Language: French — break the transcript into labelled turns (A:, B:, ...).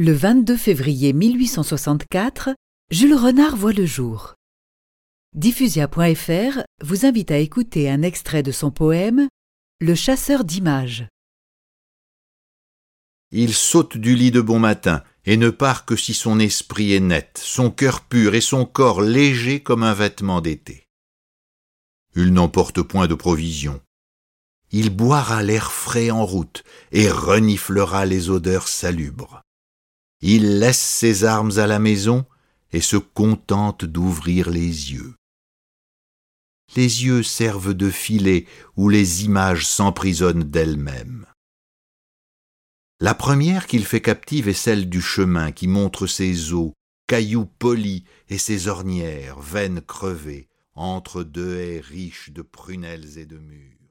A: Le 22 février 1864, Jules Renard voit le jour. Diffusia.fr vous invite à écouter un extrait de son poème Le chasseur d'images.
B: Il saute du lit de bon matin et ne part que si son esprit est net, son cœur pur et son corps léger comme un vêtement d'été. Il n'emporte point de provisions. Il boira l'air frais en route et reniflera les odeurs salubres. Il laisse ses armes à la maison et se contente d'ouvrir les yeux. Les yeux servent de filet où les images s'emprisonnent d'elles-mêmes. La première qu'il fait captive est celle du chemin qui montre ses os, cailloux polis et ses ornières, veines crevées, entre deux haies riches de prunelles et de mûres.